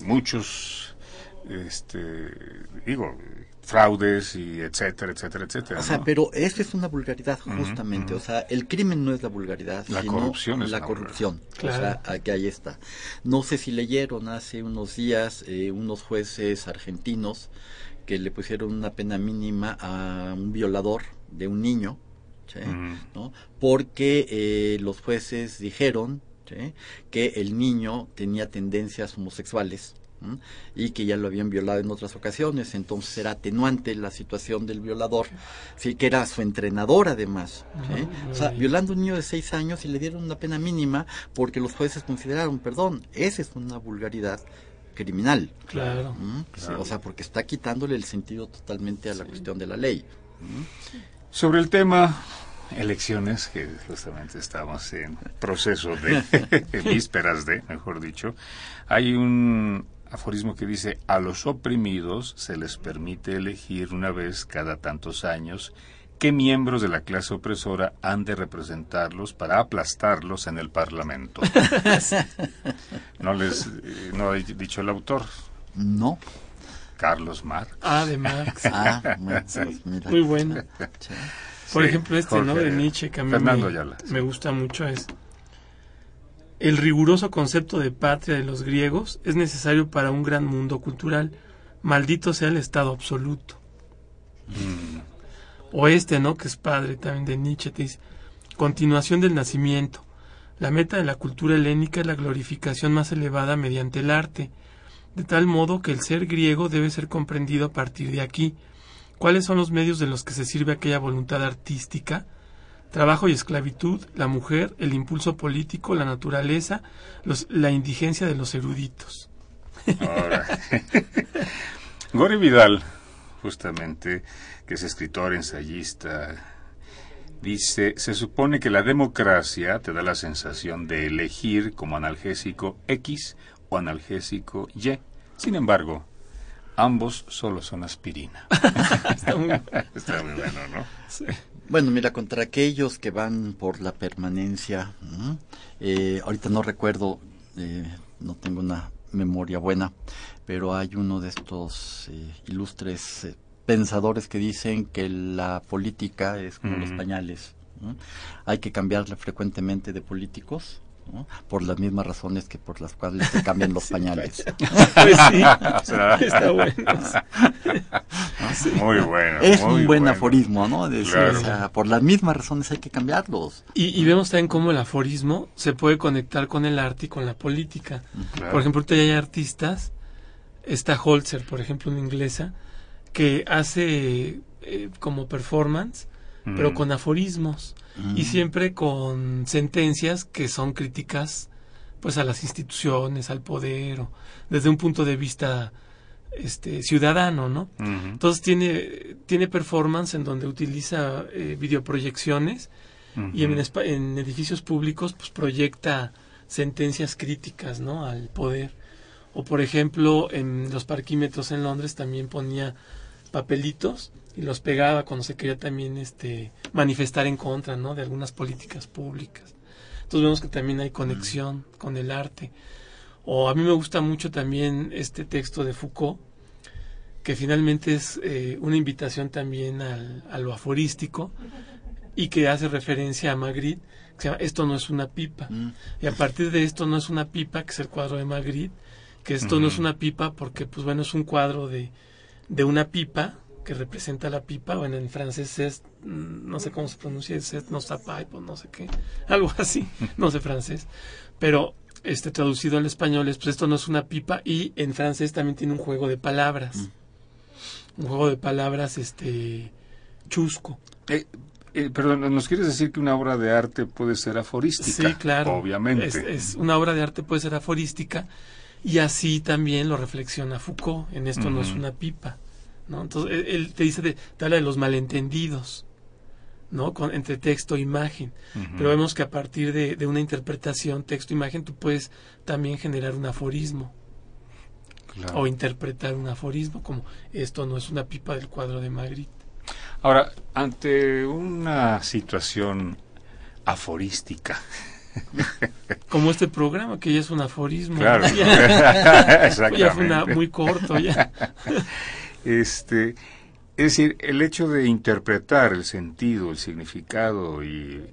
muchos, este, digo, fraudes y etcétera, etcétera, etcétera. O sea, ¿no? pero eso es una vulgaridad, justamente. O sea, el crimen no es la vulgaridad, La sino corrupción es la corrupción. Claro. O sea, aquí ahí está. No sé si leyeron hace unos días eh, unos jueces argentinos que le pusieron una pena mínima a un violador de un niño, ¿sí? ¿no? Porque eh, los jueces dijeron ¿sí? que el niño tenía tendencias homosexuales. ¿M? y que ya lo habían violado en otras ocasiones, entonces era atenuante la situación del violador, sí que era su entrenador además, ¿sí? o sea, violando a un niño de seis años y le dieron una pena mínima porque los jueces consideraron, perdón, esa es una vulgaridad criminal, Claro. o sea, porque está quitándole el sentido totalmente a la cuestión de la ley. Sobre el tema, elecciones, que justamente estamos en proceso de vísperas de, mejor dicho, hay un aforismo que dice, a los oprimidos se les permite elegir una vez cada tantos años qué miembros de la clase opresora han de representarlos para aplastarlos en el Parlamento. no les eh, no he dicho el autor. No. Carlos Marx. Ah, de Marx. Ah, Muy bueno. Por ejemplo, este, ¿no? De Nietzsche, que a mí me, me gusta mucho es el riguroso concepto de patria de los griegos es necesario para un gran mundo cultural. Maldito sea el Estado absoluto. Mm. O este, ¿no? Que es padre también de Nietzsche, te dice, continuación del nacimiento. La meta de la cultura helénica es la glorificación más elevada mediante el arte, de tal modo que el ser griego debe ser comprendido a partir de aquí. ¿Cuáles son los medios de los que se sirve aquella voluntad artística? Trabajo y esclavitud, la mujer, el impulso político, la naturaleza, los, la indigencia de los eruditos. Gore Vidal, justamente, que es escritor, ensayista, dice, se supone que la democracia te da la sensación de elegir como analgésico X o analgésico Y. Sin embargo, ambos solo son aspirina. Está muy, Está muy bueno, ¿no? Sí. Bueno, mira, contra aquellos que van por la permanencia, eh, ahorita no recuerdo, eh, no tengo una memoria buena, pero hay uno de estos eh, ilustres eh, pensadores que dicen que la política es como los pañales. ¿no? Hay que cambiarle frecuentemente de políticos. ¿No? por las mismas razones que por las cuales se cambian los pañales. Pues sí, está bueno. Muy bueno. Es muy un buen bueno. aforismo, ¿no? Decir, Claro. o sea, por las mismas razones hay que cambiarlos. Y, y vemos también cómo el aforismo se puede conectar con el arte y con la política. Claro. Por ejemplo, ahorita ya hay artistas, está Holzer, por ejemplo, una inglesa, que hace eh, como performance, pero Mm. con aforismos y siempre con sentencias que son críticas pues a las instituciones, al poder, o desde un punto de vista este ciudadano, ¿no? Entonces tiene tiene performance en donde utiliza eh, videoproyecciones y en, en edificios públicos pues proyecta sentencias críticas, ¿no? Al poder. O por ejemplo, en los parquímetros en Londres también ponía papelitos y los pegaba cuando se quería también este manifestar en contra, ¿no? De algunas políticas públicas. Entonces vemos que también hay conexión con el arte. O a mí me gusta mucho también este texto de Foucault, que finalmente es eh, una invitación también al, a lo aforístico y que hace referencia a Magritte, que se llama Esto no es una pipa. Y a partir de esto no es una pipa, que es el cuadro de Magritte, que esto no es una pipa porque, pues bueno, es un cuadro de, de una pipa que representa la pipa, bueno, en francés es, mm, no sé cómo se pronuncia, es no pipe o no sé qué, algo así, no sé francés, pero este traducido al español es, pues esto no es una pipa y en francés también tiene un juego de palabras, un juego de palabras, este, chusco. Eh, eh, perdón, ¿nos quieres decir que una obra de arte puede ser aforística? Sí, claro. Obviamente. Es, es una obra de arte puede ser aforística y así también lo reflexiona Foucault. En esto no es una pipa, ¿no? Entonces él, te dice de, te habla de los malentendidos, ¿no? Con, entre texto e imagen. Pero vemos que a partir de, de una interpretación texto-imagen tú puedes también generar un aforismo Claro. o interpretar un aforismo como esto no es una pipa del cuadro de Magritte. Ahora, ante una situación aforística. Como este programa que ya es un aforismo. Claro. Ya, ya fue una- muy corto ya. Este, es decir, el hecho de interpretar el sentido, el significado y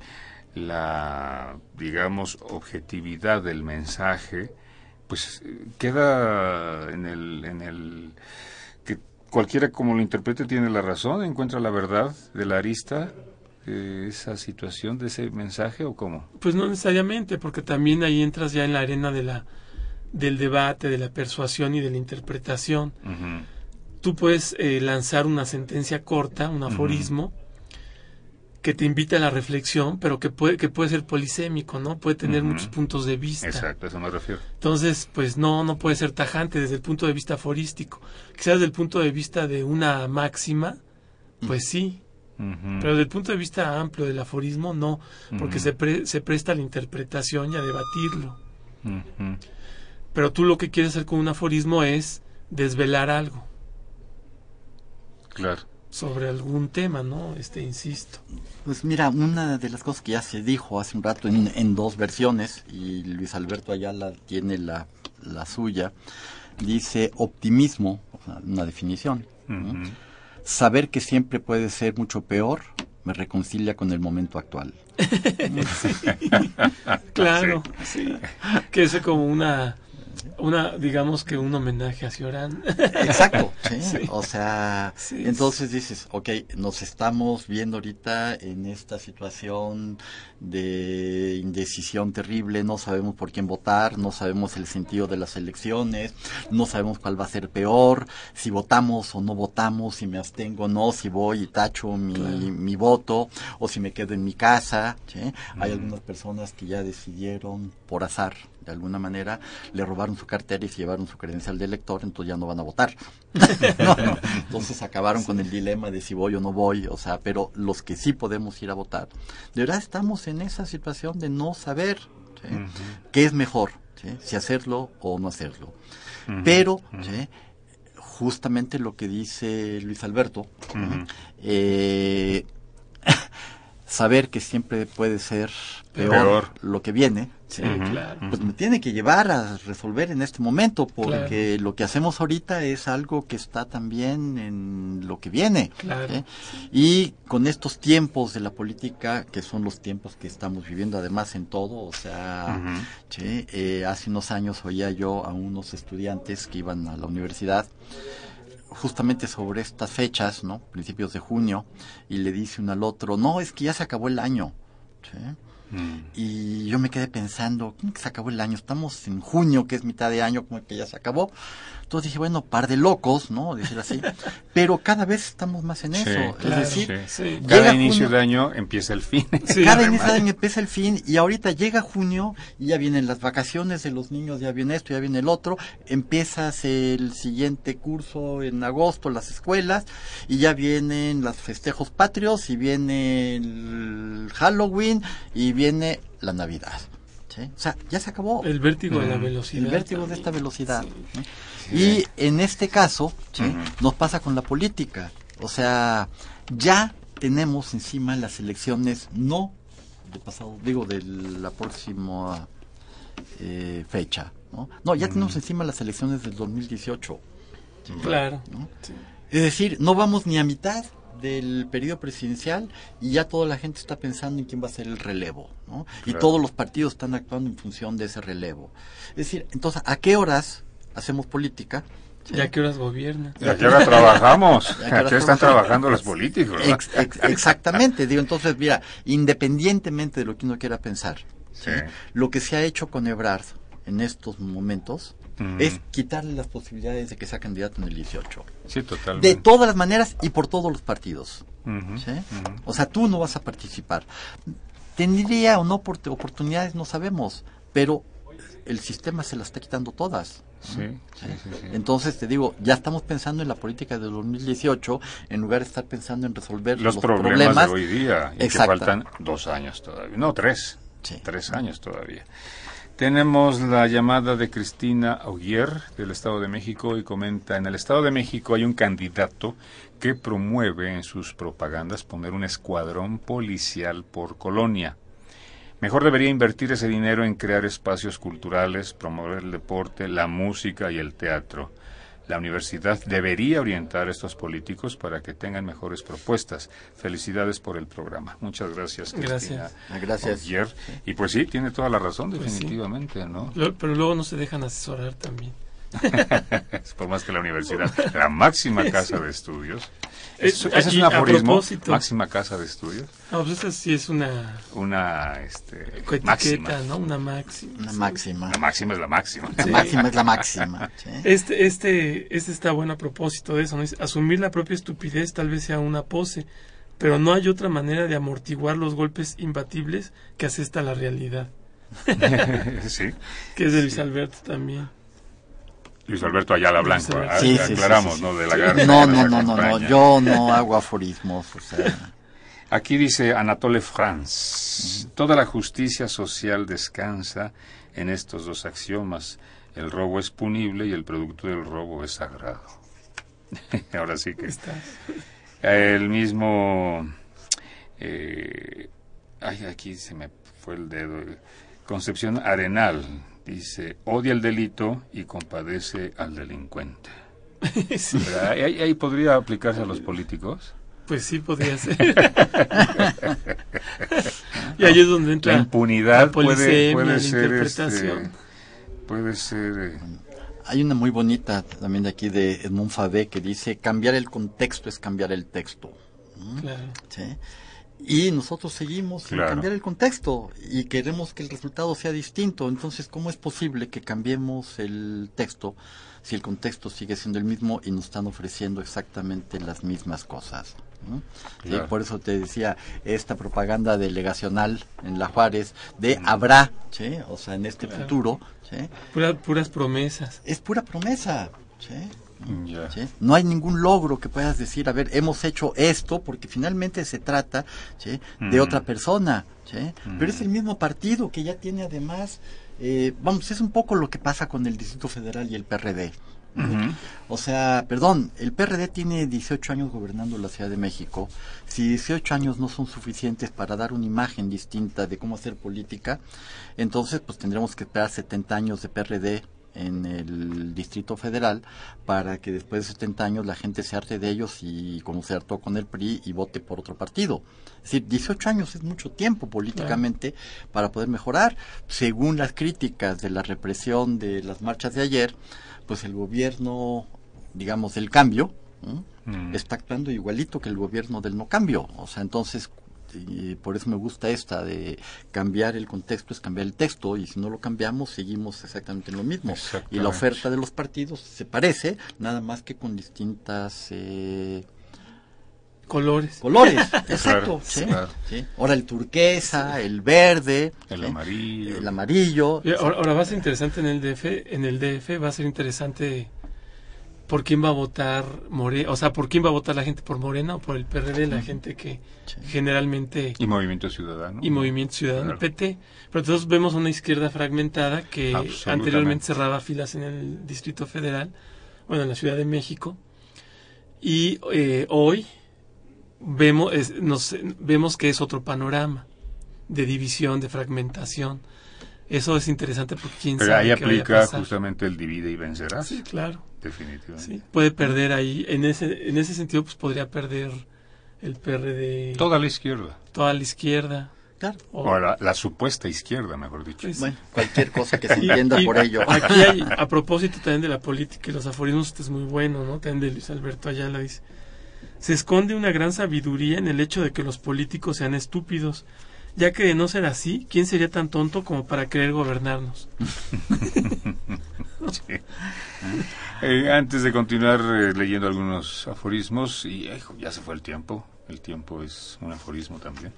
la, digamos, objetividad del mensaje, pues queda en el, en el que cualquiera como lo interprete tiene la razón, encuentra la verdad de la arista de esa situación, de ese mensaje o cómo? Pues no necesariamente, porque también ahí entras ya en la arena de la del debate, de la persuasión y de la interpretación. Tú puedes eh, lanzar una sentencia corta, un aforismo, que te invita a la reflexión, pero que puede, que puede ser polisémico, ¿no? Puede tener muchos puntos de vista. Exacto, a eso me refiero. Entonces, pues no, no puede ser tajante desde el punto de vista aforístico. Quizás desde el punto de vista de una máxima, pues sí, Pero desde el punto de vista amplio del aforismo, no, porque se, se presta a la interpretación y a debatirlo. Pero tú lo que quieres hacer con un aforismo es desvelar algo. Claro. Sobre algún tema, ¿no? Este, insisto. Pues mira, una de las cosas que ya se dijo hace un rato en, en dos versiones, y Luis Alberto Ayala tiene la, la suya, dice optimismo, una definición. Saber que siempre puede ser mucho peor me reconcilia con el momento actual. claro, sí. Que es como una una digamos que un homenaje a Ciorán. Exacto, sí. O sea, entonces dices, ok, nos estamos viendo ahorita en esta situación de indecisión terrible, no sabemos por quién votar, no sabemos el sentido de las elecciones, no sabemos cuál va a ser peor, si votamos o no votamos, si me abstengo o no, si voy y tacho mi, mi voto o si me quedo en mi casa. ¿sí? Hay algunas personas que ya decidieron por azar de alguna manera le robaron su cartera y se llevaron su credencial de elector, entonces ya no van a votar. Entonces acabaron con el dilema de si voy o no voy, o sea, pero los que sí podemos ir a votar, de verdad estamos en esa situación de no saber qué es mejor, si hacerlo o no hacerlo. Pero, justamente lo que dice Luis Alberto, eh, saber que siempre puede ser peor, lo que viene, pues me tiene que llevar a resolver en este momento, porque lo que hacemos ahorita es algo que está también en lo que viene. Y con estos tiempos de la política, que son los tiempos que estamos viviendo además en todo, o sea, eh, hace unos años oía yo a unos estudiantes que iban a la universidad, justamente sobre estas fechas, ¿no? Principios de junio, y le dice uno al otro, no, es que ya se acabó el año. Mm. Y yo me quedé pensando, ¿cómo que se acabó el año? Estamos en junio, que es mitad de año, como que ya se acabó. Entonces dije, bueno, par de locos, ¿no? Decir así. Pero cada vez estamos más en eso. es decir, cada inicio de año empieza el fin. cada inicio de año empieza el fin y ahorita llega junio y ya vienen las vacaciones de los niños, ya viene esto, ya viene el otro. Empiezas el siguiente curso en agosto, las escuelas, y ya vienen los festejos patrios y viene el Halloween y viene la Navidad. O sea, ya se acabó. El vértigo de la velocidad. El vértigo de esta velocidad. Y en este caso, nos pasa con la política. O sea, ya tenemos encima las elecciones, no de pasado, digo, de la próxima eh, fecha. No, no ya tenemos encima las elecciones del 2018. Claro. Es decir, no vamos ni a mitad del periodo presidencial y ya toda la gente está pensando en quién va a ser el relevo, ¿no? Y todos los partidos están actuando en función de ese relevo. Es decir, entonces, ¿a qué horas hacemos política. ¿Y a qué horas gobierna? ¿Y a qué hora trabajamos? ¿A qué están trabajando los políticos? exactamente, digo, entonces, mira, independientemente de lo que uno quiera pensar, lo que se ha hecho con Ebrard en estos momentos es quitarle las posibilidades de que sea candidato en el 18. Sí, totalmente. De todas las maneras y por todos los partidos. O sea, tú no vas a participar. Tendría o no oportunidades, no sabemos, pero el sistema se las está quitando todas. Sí, Entonces te digo, ya estamos pensando en la política de 2018 en lugar de estar pensando en resolver los, problemas, de hoy día. Y que faltan dos años todavía. No, tres. Tres años todavía. Tenemos la llamada de Cristina Augier del Estado de México y comenta, en el Estado de México hay un candidato que promueve en sus propagandas poner un escuadrón policial por colonia. Mejor debería invertir ese dinero en crear espacios culturales, promover el deporte, la música y el teatro. La universidad debería orientar a estos políticos para que tengan mejores propuestas. Felicidades por el programa. Muchas gracias. Gracias. Gracias. Y pues sí, tiene toda la razón, pues definitivamente, ¿no? Pero luego no se dejan asesorar también. por más que la universidad, la máxima casa de estudios. ¿Ese es un aforismo? ¿Máxima casa de estudios? No, pues esa sí es una... Una, este... máxima. ¿no? Una máxima. Una máxima. La máxima es la máxima. La máxima es la máxima. Este, este, este está bueno a propósito de eso, ¿no? Asumir la propia estupidez tal vez sea una pose, pero no hay otra manera de amortiguar los golpes imbatibles que asesta la realidad. sí. Que es de Luis Alberto también. Luis Alberto Ayala Blanco, ah, aclaramos, ¿no? De la No, no, no, no, no, yo no hago aforismos, o sea. Aquí dice Anatole France, toda la justicia social descansa en estos dos axiomas. El robo es punible y el producto del robo es sagrado. Ahora sí que está. El mismo... Eh, ay, aquí se me fue el dedo. Concepción Arenal dice, odia el delito y compadece al delincuente. ¿Ahí, podría aplicarse a los políticos? Pues sí, podría ser. y ahí es donde entra la impunidad puede, puede ser este, puede ser eh, hay una muy bonita también de aquí de Edmond Fabé que dice cambiar el contexto es cambiar el texto. Claro. ¿Sí? Y nosotros seguimos sin cambiar el contexto y queremos que el resultado sea distinto. Entonces, ¿cómo es posible que cambiemos el texto si el contexto sigue siendo el mismo y nos están ofreciendo exactamente las mismas cosas? Y por eso te decía, esta propaganda delegacional en La Juárez de habrá, ¿sí? o sea, en este futuro. ¿sí? puras promesas. Es pura promesa. ¿sí? No hay ningún logro que puedas decir, a ver, hemos hecho esto, porque finalmente se trata de otra persona, pero es el mismo partido que ya tiene además, eh, vamos, es un poco lo que pasa con el Distrito Federal y el PRD. O sea, perdón, el PRD tiene 18 años gobernando la Ciudad de México. Si 18 años no son suficientes para dar una imagen distinta de cómo hacer política, entonces pues tendremos que esperar 70 años de PRD en el Distrito Federal para que después de 70 años la gente se arte de ellos y como se hartó con el PRI y vote por otro partido. Es decir, 18 años es mucho tiempo políticamente para poder mejorar. Según las críticas de la represión de las marchas de ayer, pues el gobierno, digamos, del cambio, mm. está actuando igualito que el gobierno del no cambio. O sea, entonces y por eso me gusta esta de cambiar el contexto es cambiar el texto y si no lo cambiamos seguimos exactamente lo mismo. Y la oferta de los partidos se parece nada más que con distintas eh, colores. colores. Exacto. Ahora el turquesa el verde el amarillo. El amarillo. Ahora, ahora va a ser interesante en el DF en el DF va a ser interesante por quién va a votar Morena, o sea, por quién va a votar la gente por Morena o por el PRD, la gente que generalmente... Y Movimiento Ciudadano. Y Movimiento Ciudadano, PT. Pero entonces vemos una izquierda fragmentada que anteriormente cerraba filas en el Distrito Federal, bueno, en la Ciudad de México. Y eh, hoy vemos, nos, vemos que es otro panorama de división, de fragmentación. Eso es interesante porque quién Pero ahí aplica justamente el divide y vencerás. Sí, claro. Definitivamente. puede perder ahí, en ese, en ese sentido, pues podría perder el PRD. Toda la izquierda. Toda la izquierda. O, la, supuesta izquierda, mejor dicho. Pues, bueno, cualquier cosa que se entienda por ello. Aquí hay, a propósito también de la política y los aforismos, este es muy bueno, ¿no? También de Luis Alberto Ayala dice, se esconde una gran sabiduría en el hecho de que los políticos sean estúpidos, ya que de no ser así, ¿quién sería tan tonto como para querer gobernarnos? Eh, antes de continuar eh, leyendo algunos aforismos, y ya se fue el tiempo, el tiempo es un aforismo también.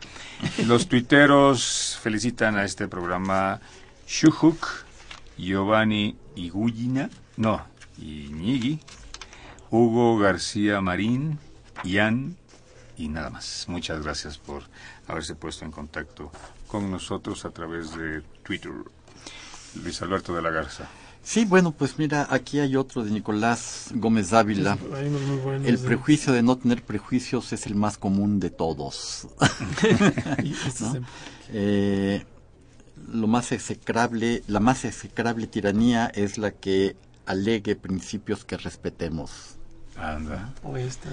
Los tuiteros felicitan a este programa Shuhuk, Giovanni Igullina, no, Iñigi, Hugo García Marín, Ian y nada más. Muchas gracias por haberse puesto en contacto con nosotros a través de Twitter. Luis Alberto de la Garza. Sí, bueno, pues mira, aquí hay otro de Nicolás Gómez Dávila. el prejuicio de no tener prejuicios es el más común de todos. Eh, lo más execrable, la más execrable tiranía es la que alegue principios que respetemos. Anda. O esta,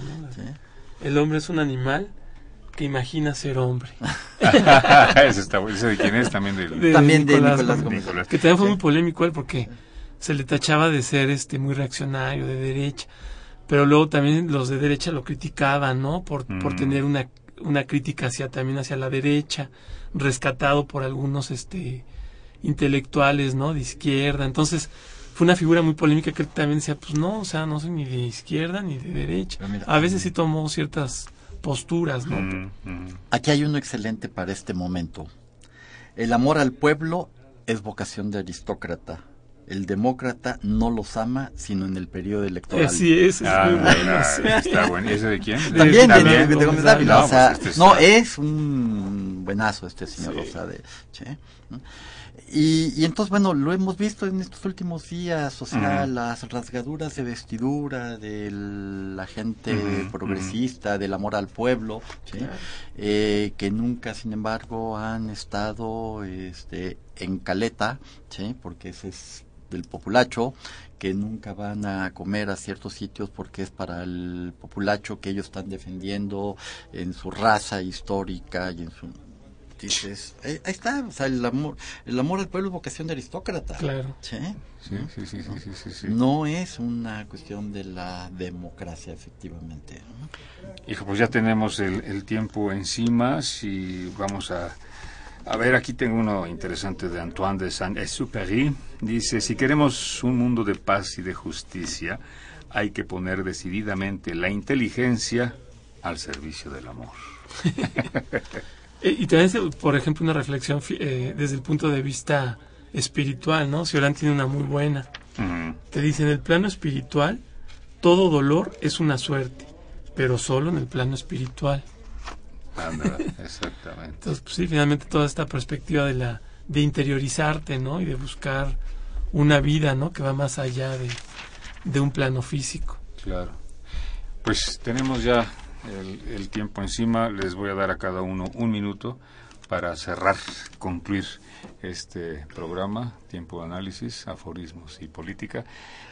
El hombre es un animal que imagina ser hombre. ese, está, ese de quién es también de, también Nicolás, Gómez. Que también fue muy polémico él porque se le tachaba de ser este muy reaccionario, de derecha. Pero luego también los de derecha lo criticaban, ¿no? Por, por mm. tener una, una crítica hacia también hacia la derecha, rescatado por algunos este intelectuales, ¿no? De izquierda. Entonces, fue una figura muy polémica que también decía, pues no, o sea, no soy ni de izquierda ni de derecha. a veces sí tomó ciertas posturas, ¿no? Mm, mm. Aquí hay uno excelente para este momento. El amor al pueblo es vocación de aristócrata el demócrata no los ama sino en el periodo electoral. Sí, es, es Ah, muy bueno. ah, sí. Está bueno. ¿Ese de quién? También de, También, de- de Gómez Gómez Dávila, Dávila. o sea, No, pues este no, está- es un buenazo este señor, Sí. o sea, de, che, ¿no? Y, y entonces, bueno, lo hemos visto en estos últimos días, o sea, las rasgaduras de vestidura de la gente progresista, del amor al pueblo, ¿sí? Eh, que nunca, sin embargo, han estado este, en caleta, ¿sí? porque ese es del populacho, que nunca van a comer a ciertos sitios porque es para el populacho que ellos están defendiendo en su raza histórica y en su dices ahí, está o sea el amor el amor al pueblo es vocación de aristócrata Claro. ¿sí? Sí, sí, sí, sí, sí, sí, sí. no es una cuestión de la democracia efectivamente ¿no? Hijo, pues ya tenemos el, el tiempo encima. Si vamos a. A ver, aquí tengo uno interesante de Antoine de Saint-Exupéry. Dice: Si queremos un mundo de paz y de justicia, hay que poner decididamente la inteligencia al servicio del amor. Y también, por ejemplo, una reflexión eh, desde el punto de vista espiritual, ¿no? Ciorán tiene una muy buena. Te dice, en el plano espiritual, todo dolor es una suerte, pero solo en el plano espiritual. Exactamente. Entonces, pues sí, finalmente toda esta perspectiva de la de interiorizarte, ¿no? Y de buscar una vida, ¿no? Que va más allá de, de un plano físico. Claro. Pues tenemos ya el, el tiempo encima. Les voy a dar a cada uno un minuto para cerrar, concluir este programa, tiempo de análisis, aforismos y política.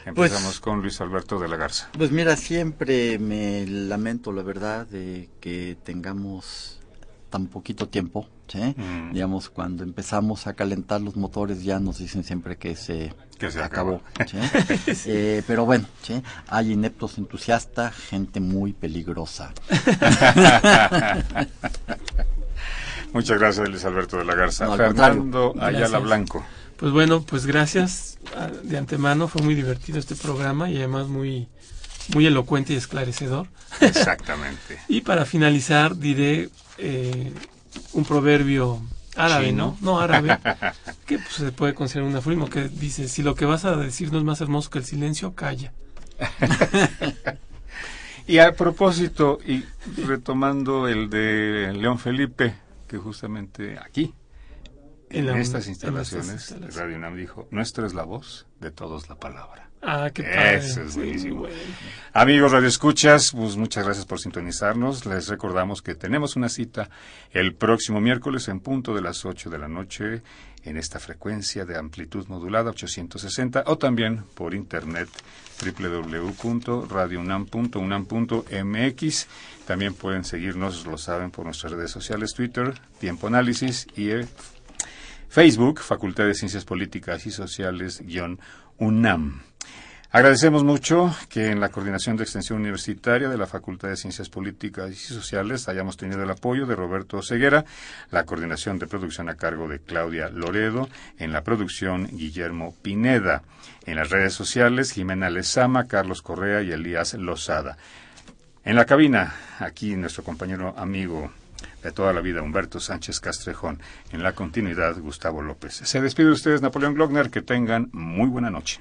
Empezamos Pues- con Luis Alberto de la Garza. Pues mira, siempre me lamento, la verdad, de que tengamos tan poquito tiempo, ¿sí? Mm. Digamos, cuando empezamos a calentar los motores ya nos dicen siempre que se, Que se acabó, acabó. ¿sí? Eh, pero bueno, ¿sí? Hay ineptos entusiastas, gente muy peligrosa. Muchas gracias, Luis Alberto de la Garza. No, Fernando. Ayala Gracias. Blanco. Pues bueno, pues gracias ah, de antemano. Fue muy divertido este programa y además muy, muy elocuente y esclarecedor. Exactamente. Y para finalizar diré eh, un proverbio árabe, Chino. ¿no? No árabe, que pues, se puede considerar un aforismo que dice, si lo que vas a decir no es más hermoso que el silencio, calla. Y a propósito, y retomando el de León Felipe, justamente aquí, en, estas instalaciones. Radio UNAM dijo, nuestra es la voz, de todos la palabra. Ah, qué padre. Eso es Sí, buenísimo. bueno. Amigos Radio Escuchas, pues muchas gracias por sintonizarnos. Les recordamos que tenemos una cita el próximo miércoles en punto de las 8 de la noche en esta frecuencia de amplitud modulada 860 o también por internet www.radiounam.unam.mx. También pueden seguirnos, lo saben, por nuestras redes sociales, Twitter, Tiempo Análisis y eh, Facebook, Facultad de Ciencias Políticas y Sociales, guion UNAM. Agradecemos mucho que en la Coordinación de Extensión Universitaria de la Facultad de Ciencias Políticas y Sociales hayamos tenido el apoyo de Roberto Ceguera, la coordinación de producción a cargo de Claudia Loredo, en la producción Guillermo Pineda, en las redes sociales Jimena Lezama, Carlos Correa y Elías Lozada. En la cabina, aquí nuestro compañero amigo de toda la vida, Humberto Sánchez Castrejón. En la continuidad, Gustavo López. Se despide de ustedes, Napoleón Glockner. Que tengan muy buena noche.